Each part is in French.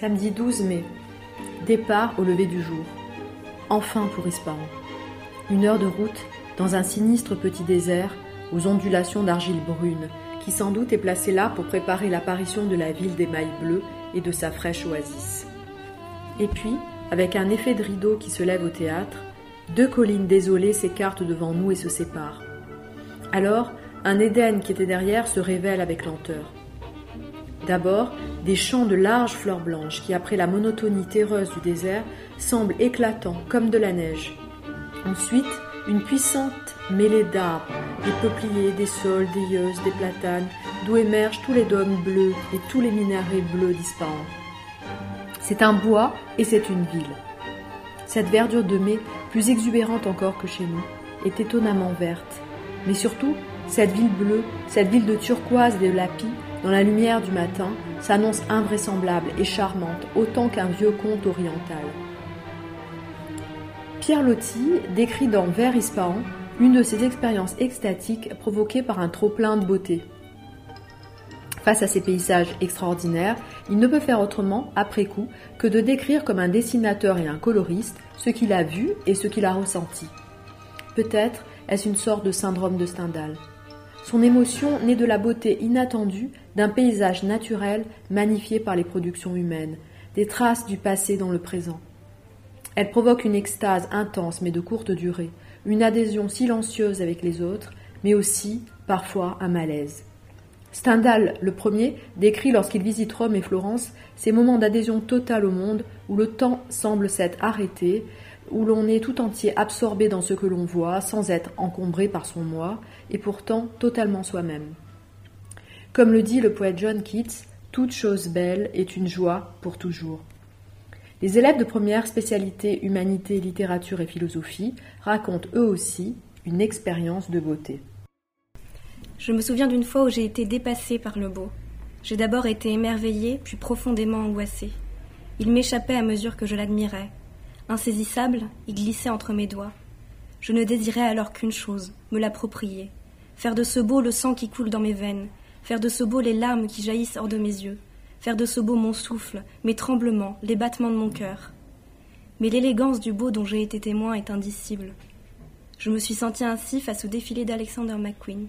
Samedi 12 mai. Départ au lever du jour. Enfin pour Ispahan. Une heure de route dans un sinistre petit désert aux ondulations d'argile brune, qui sans doute est placé là pour préparer l'apparition de la ville des mailles bleues et de sa fraîche oasis. Et puis, avec un effet de rideau qui se lève au théâtre, deux collines désolées s'écartent devant nous et se séparent. Alors, un Éden qui était derrière se révèle avec lenteur. D'abord, des champs de larges fleurs blanches qui, après la monotonie terreuse du désert, semblent éclatants comme de la neige. Ensuite, une puissante mêlée d'arbres, des peupliers, des saules, des yeuses, des platanes, d'où émergent tous les dômes bleus et tous les minarets bleus disparants. C'est un bois et c'est une ville. Cette verdure de mai, plus exubérante encore que chez nous, est étonnamment verte. Mais surtout, cette ville bleue, cette ville de turquoise et de lapis, dans la lumière du matin, s'annonce invraisemblable et charmante, autant qu'un vieux conte oriental. Pierre Loti décrit dans Vers Ispahan une de ces expériences extatiques provoquées par un trop-plein de beauté. Face à ces paysages extraordinaires, il ne peut faire autrement, après coup, que de décrire comme un dessinateur et un coloriste ce qu'il a vu et ce qu'il a ressenti. Peut-être est-ce une sorte de syndrome de Stendhal. Son émotion naît de la beauté inattendue d'un paysage naturel magnifié par les productions humaines, des traces du passé dans le présent. Elle provoque une extase intense mais de courte durée, une adhésion silencieuse avec les autres, mais aussi, parfois, un malaise. Stendhal, le premier, décrit lorsqu'il visite Rome et Florence ces moments d'adhésion totale au monde où le temps semble s'être arrêté où l'on est tout entier absorbé dans ce que l'on voit, sans être encombré par son moi, et pourtant totalement soi-même. Comme le dit le poète John Keats, toute chose belle est une joie pour toujours. Les élèves de première spécialité humanité, littérature et philosophie racontent eux aussi une expérience de beauté. Je me souviens d'une fois où j'ai été dépassée par le beau. J'ai d'abord été émerveillée, puis profondément angoissée. Il m'échappait à mesure que je l'admirais, Insaisissable, il glissait entre mes doigts. Je ne désirais alors qu'une chose, me l'approprier. Faire de ce beau le sang qui coule dans mes veines, faire de ce beau les larmes qui jaillissent hors de mes yeux, faire de ce beau mon souffle, mes tremblements, les battements de mon cœur. Mais l'élégance du beau dont j'ai été témoin est indicible. Je me suis sentie ainsi face au défilé d'Alexander McQueen,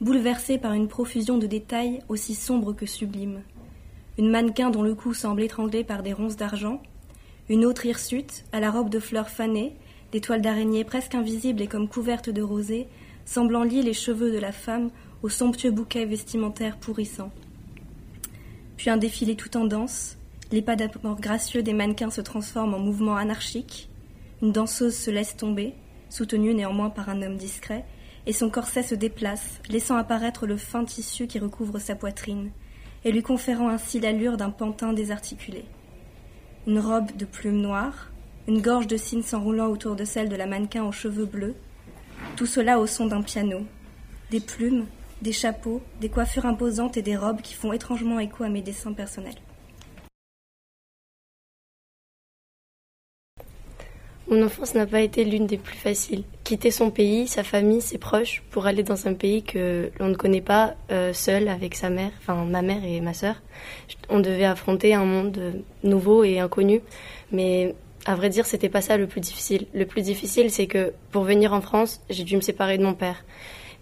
bouleversée par une profusion de détails aussi sombres que sublimes. Une mannequin dont le cou semble étranglé par des ronces d'argent, une autre hirsute, à la robe de fleurs fanées, des toiles d'araignée presque invisibles et comme couvertes de rosée, semblant lier les cheveux de la femme au somptueux bouquet vestimentaire pourrissant. Puis un défilé tout en danse, les pas d'amour gracieux des mannequins se transforment en mouvements anarchiques, une danseuse se laisse tomber, soutenue néanmoins par un homme discret, et son corset se déplace, laissant apparaître le fin tissu qui recouvre sa poitrine, et lui conférant ainsi l'allure d'un pantin désarticulé une robe de plumes noires, une gorge de cygne s'enroulant autour de celle de la mannequin aux cheveux bleus, tout cela au son d'un piano, des plumes, des chapeaux, des coiffures imposantes et des robes qui font étrangement écho à mes dessins personnels. Mon enfance n'a pas été l'une des plus faciles. Quitter son pays, sa famille, ses proches pour aller dans un pays que l'on ne connaît pas euh, seul avec sa mère, enfin ma mère et ma sœur. On devait affronter un monde nouveau et inconnu, mais à vrai dire, c'était pas ça le plus difficile. Le plus difficile, c'est que pour venir en France, j'ai dû me séparer de mon père.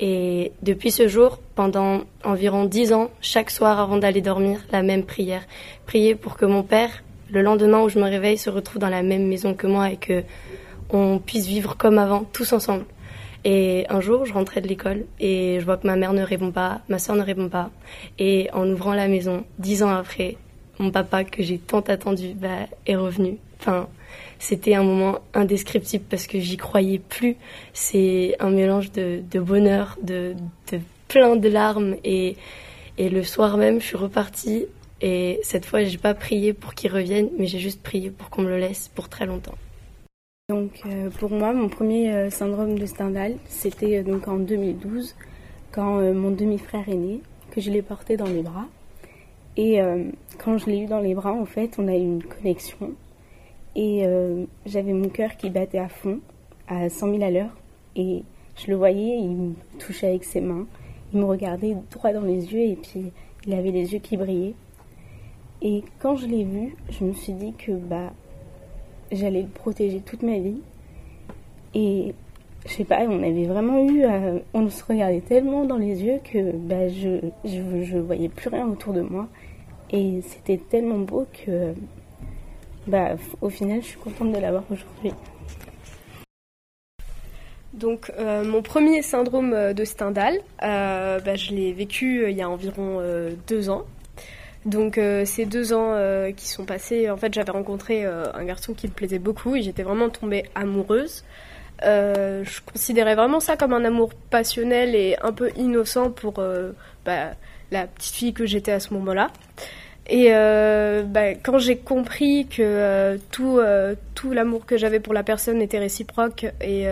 Et depuis ce jour, pendant environ dix ans, chaque soir avant d'aller dormir, la même prière. Prier pour que mon père le lendemain où je me réveille se retrouve dans la même maison que moi et que on puisse vivre comme avant, tous ensemble. Et un jour, je rentrais de l'école et je vois que ma mère ne répond pas, ma soeur ne répond pas. Et en ouvrant la maison, dix ans après, mon papa, que j'ai tant attendu, bah, est revenu. Enfin, c'était un moment indescriptible parce que j'y croyais plus. C'est un mélange de, bonheur, de, plein de larmes. Et, et le soir même, je suis repartie et cette fois, j'ai pas prié pour qu'il revienne, mais j'ai juste prié pour qu'on me le laisse pour très longtemps. Donc euh, pour moi, mon premier euh, syndrome de Stendhal, c'était euh, donc en 2012, quand mon demi-frère est né, que je l'ai porté dans les bras. Et quand je l'ai eu dans les bras, en fait, on a eu une connexion. Et j'avais mon cœur qui battait à fond, à 100 000 à l'heure. Et je le voyais, il me touchait avec ses mains. Il me regardait droit dans les yeux et puis il avait les yeux qui brillaient. Et quand je l'ai vu, je me suis dit que bah, j'allais le protéger toute ma vie. Et je sais pas, on avait vraiment eu, euh, on se regardait tellement dans les yeux que bah, je, je, je voyais plus rien autour de moi. Et c'était tellement beau que, bah, au final, je suis contente de l'avoir aujourd'hui. Donc euh, mon premier syndrome euh, de Stendhal, bah, je l'ai vécu il y a environ deux ans. Donc ces deux ans qui sont passés, en fait j'avais rencontré un garçon qui me plaisait beaucoup et j'étais vraiment tombée amoureuse. je considérais vraiment ça comme un amour passionnel et un peu innocent pour bah, la petite fille que j'étais à ce moment-là. Et bah, quand j'ai compris que tout, tout l'amour que j'avais pour la personne était réciproque et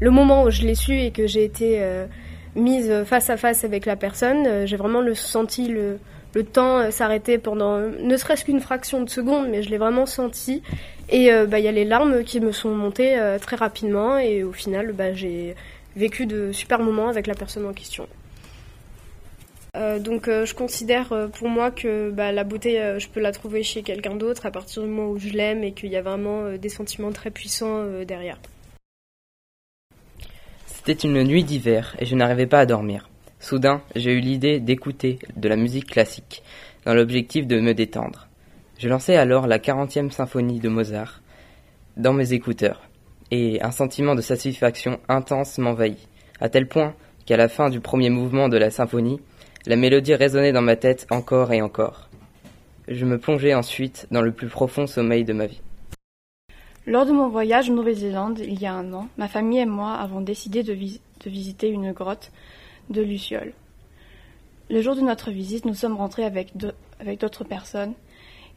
le moment où je l'ai su et que j'ai été euh, mise face à face avec la personne, euh, j'ai vraiment le senti le, le temps euh, s'arrêter pendant ne serait-ce qu'une fraction de seconde, mais je l'ai vraiment senti. Et bah, il y a les larmes qui me sont montées très rapidement et au final, bah, j'ai vécu de super moments avec la personne en question. donc je considère pour moi que bah, la beauté, je peux la trouver chez quelqu'un d'autre à partir du moment où je l'aime et qu'il y a vraiment des sentiments très puissants derrière. C'était une nuit d'hiver et je n'arrivais pas à dormir. Soudain, j'ai eu l'idée d'écouter de la musique classique, dans l'objectif de me détendre. Je lançai alors la 40e symphonie de Mozart dans mes écouteurs, et un sentiment de satisfaction intense m'envahit, à tel point qu'à la fin du premier mouvement de la symphonie, la mélodie résonnait dans ma tête encore et encore. Je me plongeai ensuite dans le plus profond sommeil de ma vie. Lors de mon voyage en Nouvelle-Zélande, il y a un an, ma famille et moi avons décidé de, visiter une grotte de Lucioles. Le jour de notre visite, nous sommes rentrés avec d'autres personnes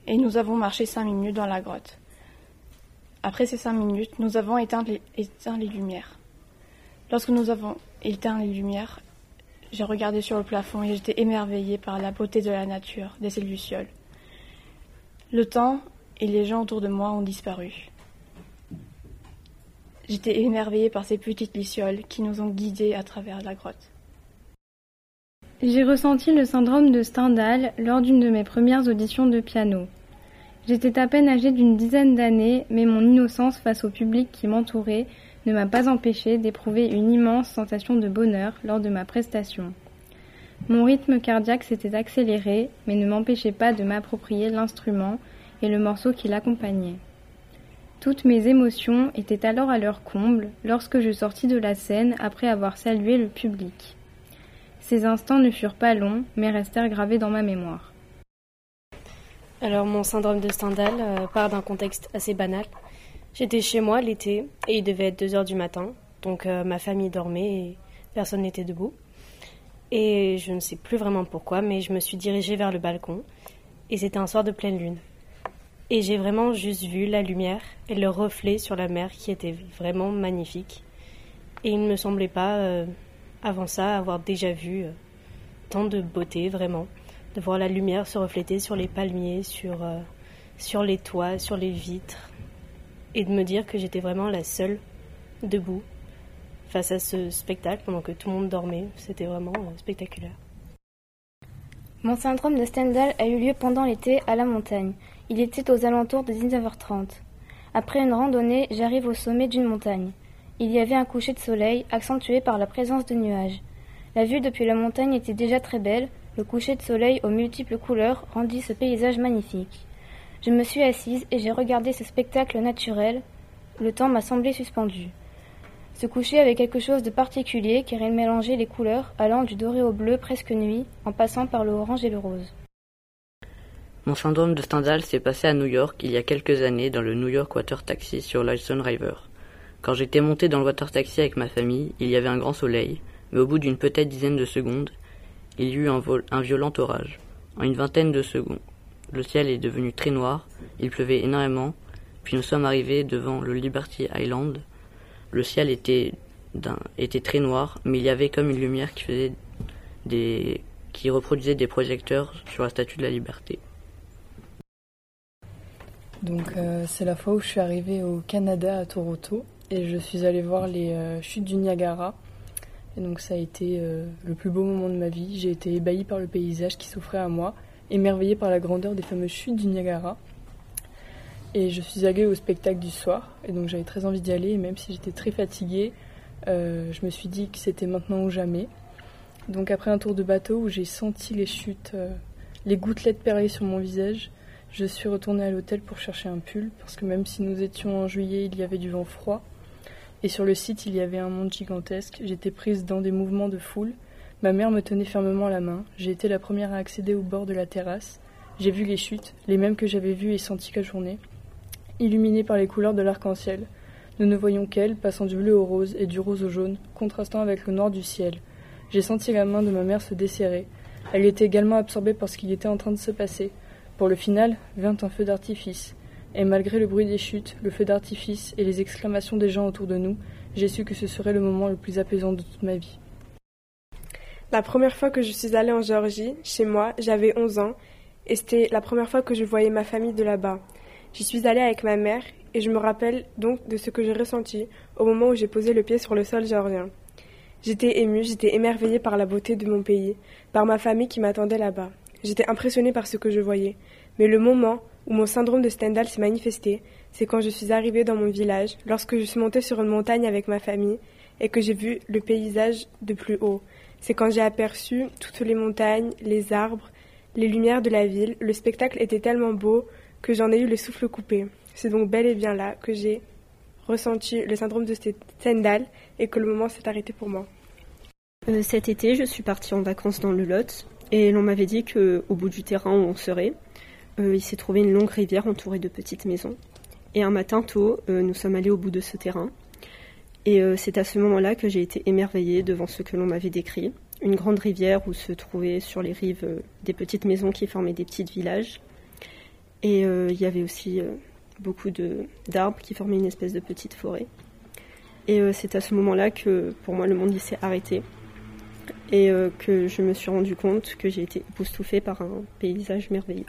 et nous avons marché cinq minutes dans la grotte. Après ces cinq minutes, nous avons éteint les, éteint les lumières. Lorsque nous avons éteint les lumières, j'ai regardé sur le plafond et j'étais émerveillée par la beauté de la nature, des ces lucioles. Le temps et les gens autour de moi ont disparu. J'étais émerveillée par ces petites lucioles qui nous ont guidés à travers la grotte. J'ai ressenti le syndrome de Stendhal lors d'une de mes premières auditions de piano. J'étais à peine âgée d'une dizaine d'années, mais mon innocence face au public qui m'entourait ne m'a pas empêché d'éprouver une immense sensation de bonheur lors de ma prestation. Mon rythme cardiaque s'était accéléré, mais ne m'empêchait pas de m'approprier l'instrument et le morceau qui l'accompagnait. Toutes mes émotions étaient alors à leur comble lorsque je sortis de la scène après avoir salué le public. Ces instants ne furent pas longs, mais restèrent gravés dans ma mémoire. Alors mon syndrome de Stendhal euh, part d'un contexte assez banal. J'étais chez moi l'été et il devait être 2 heures du matin, donc euh, ma famille dormait et personne n'était debout. Et je ne sais plus vraiment pourquoi, mais je me suis dirigée vers le balcon et c'était un soir de pleine lune. Et j'ai vraiment juste vu la lumière et le reflet sur la mer qui était vraiment magnifique. Et il ne me semblait pas, euh, avant ça, avoir déjà vu euh, tant de beauté, vraiment. De voir la lumière se refléter sur les palmiers, sur, euh, sur les toits, sur les vitres. Et de me dire que j'étais vraiment la seule debout face à ce spectacle pendant que tout le monde dormait. C'était vraiment spectaculaire. Mon syndrome de Stendhal a eu lieu pendant l'été à la montagne. Il était aux alentours de 19h30. Après une randonnée, j'arrive au sommet d'une montagne. Il y avait un coucher de soleil, accentué par la présence de nuages. La vue depuis la montagne était déjà très belle, le coucher de soleil aux multiples couleurs rendit ce paysage magnifique. Je me suis assise et j'ai regardé ce spectacle naturel. Le temps m'a semblé suspendu. Ce coucher avait quelque chose de particulier car il mélangeait les couleurs allant du doré au bleu presque nuit en passant par le orange et le rose. Mon syndrome de Stendhal s'est passé à New York il y a quelques années dans le New York Water Taxi sur l'Hudson River. Quand j'étais monté dans le water taxi avec ma famille, il y avait un grand soleil, mais au bout d'une peut-être dizaine de secondes, il y eut un, un violent orage. En une vingtaine de secondes, le ciel est devenu très noir, il pleuvait énormément, puis nous sommes arrivés devant le Liberty Island. Le ciel était, était très noir, mais il y avait comme une lumière qui faisait des qui reproduisait des projecteurs sur la statue de la liberté. Donc euh, c'est la fois où je suis arrivée au Canada à Toronto et je suis allée voir les euh, chutes du Niagara. Et donc ça a été euh, le plus beau moment de ma vie. J'ai été ébahie par le paysage qui s'offrait à moi émerveillée par la grandeur des fameuses chutes du Niagara. Et je suis allée au spectacle du soir, et donc j'avais très envie d'y aller, et même si j'étais très fatiguée, euh, je me suis dit que c'était maintenant ou jamais. Donc après un tour de bateau où j'ai senti les chutes, les gouttelettes perler sur mon visage, je suis retournée à l'hôtel pour chercher un pull, parce que même si nous étions en juillet, il y avait du vent froid, et sur le site il y avait un monde gigantesque, j'étais prise dans des mouvements de foule, ma mère me tenait fermement la main, j'ai été la première à accéder au bord de la terrasse, j'ai vu les chutes, les mêmes que j'avais vues et senties qu'à journée, illuminées par les couleurs de l'arc-en-ciel. Nous ne voyions qu'elles, passant du bleu au rose et du rose au jaune, contrastant avec le noir du ciel. J'ai senti la main de ma mère se desserrer. Elle était également absorbée par ce qui était en train de se passer. Pour le final, vint un feu d'artifice. Et malgré le bruit des chutes, le feu d'artifice et les exclamations des gens autour de nous, j'ai su que ce serait le moment le plus apaisant de toute ma vie. La première fois que je suis allée en Géorgie, chez moi, j'avais 11 ans, et c'était la première fois que je voyais ma famille de là-bas. J'y suis allée avec ma mère et je me rappelle donc de ce que j'ai ressenti au moment où j'ai posé le pied sur le sol géorgien. J'étais émue, j'étais émerveillée par la beauté de mon pays, par ma famille qui m'attendait là-bas. J'étais impressionnée par ce que je voyais. Mais le moment où mon syndrome de Stendhal s'est manifesté, c'est quand je suis arrivée dans mon village, lorsque je suis montée sur une montagne avec ma famille et que j'ai vu le paysage de plus haut. C'est quand j'ai aperçu toutes les montagnes, les arbres, les lumières de la ville. Le spectacle était tellement beau que j'en ai eu le souffle coupé. C'est donc bel et bien là que j'ai ressenti le syndrome de Stendhal et que le moment s'est arrêté pour moi. Euh, cet été, je suis partie en vacances dans le Lot et l'on m'avait dit qu'au bout du terrain où on serait, euh, il s'est trouvé une longue rivière entourée de petites maisons. Et un matin tôt, euh, nous sommes allés au bout de ce terrain. Et c'est à ce moment-là que j'ai été émerveillée devant ce que l'on m'avait décrit. Une grande rivière où se trouvaient sur les rives des petites maisons qui formaient des petits villages et euh, il y avait aussi euh, beaucoup d'arbres qui formaient une espèce de petite forêt. Et euh, c'est à ce moment-là que pour moi le monde s'est arrêté et que je me suis rendu compte que j'ai été époustouflée par un paysage merveilleux.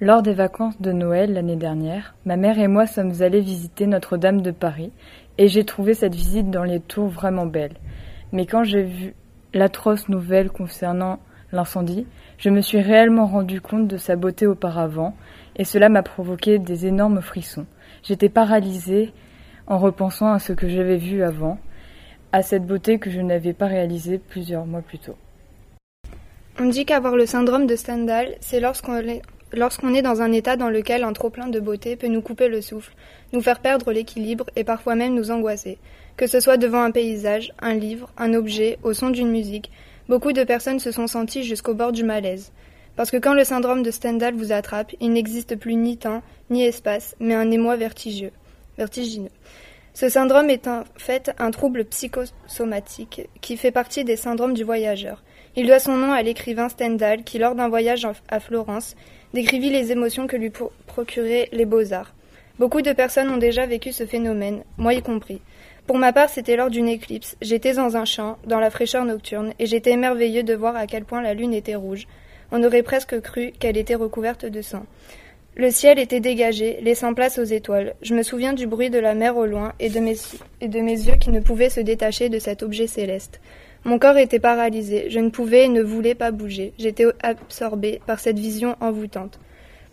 Lors des vacances de Noël l'année dernière, ma mère et moi sommes allés visiter Notre-Dame de Paris et j'ai trouvé cette visite dans les tours vraiment belle. Mais quand j'ai vu l'atroce nouvelle concernant l'incendie, je me suis réellement rendu compte de sa beauté auparavant, et cela m'a provoqué des énormes frissons. J'étais paralysée en repensant à ce que j'avais vu avant, à cette beauté que je n'avais pas réalisée plusieurs mois plus tôt. On dit qu'avoir le syndrome de Stendhal, c'est lorsqu'on lorsqu'on est dans un état dans lequel un trop-plein de beauté peut nous couper le souffle, nous faire perdre l'équilibre et parfois même nous angoisser. Que ce soit devant un paysage, un livre, un objet, au son d'une musique, Beaucoup de personnes se sont senties jusqu'au bord du malaise. Parce que quand le syndrome de Stendhal vous attrape, il n'existe plus ni temps, ni espace, mais un émoi vertigineux. vertigineux. Ce syndrome est en fait un trouble psychosomatique qui fait partie des syndromes du voyageur. Il doit son nom à l'écrivain Stendhal qui, lors d'un voyage à Florence, décrivit les émotions que lui procuraient les beaux-arts. Beaucoup de personnes ont déjà vécu ce phénomène, moi y compris. Pour ma part, c'était lors d'une éclipse. J'étais dans un champ, dans la fraîcheur nocturne, et j'étais émerveilleux de voir à quel point la lune était rouge. On aurait presque cru qu'elle était recouverte de sang. Le ciel était dégagé, laissant place aux étoiles. Je me souviens du bruit de la mer au loin et de, mes, et de mes yeux qui ne pouvaient se détacher de cet objet céleste. Mon corps était paralysé, je ne pouvais et ne voulais pas bouger. J'étais absorbée par cette vision envoûtante.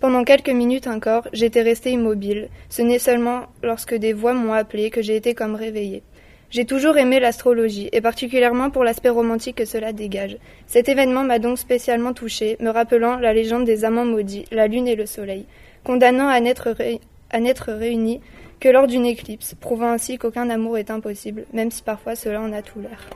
Pendant quelques minutes encore, j'étais restée immobile. Ce n'est seulement lorsque des voix m'ont appelée que j'ai été comme réveillée. J'ai toujours aimé l'astrologie, et particulièrement pour l'aspect romantique que cela dégage. Cet événement m'a donc spécialement touchée, me rappelant la légende des amants maudits, la lune et le soleil, condamnant à n'être, à n'être réunis que lors d'une éclipse, prouvant ainsi qu'aucun amour est impossible, même si parfois cela en a tout l'air.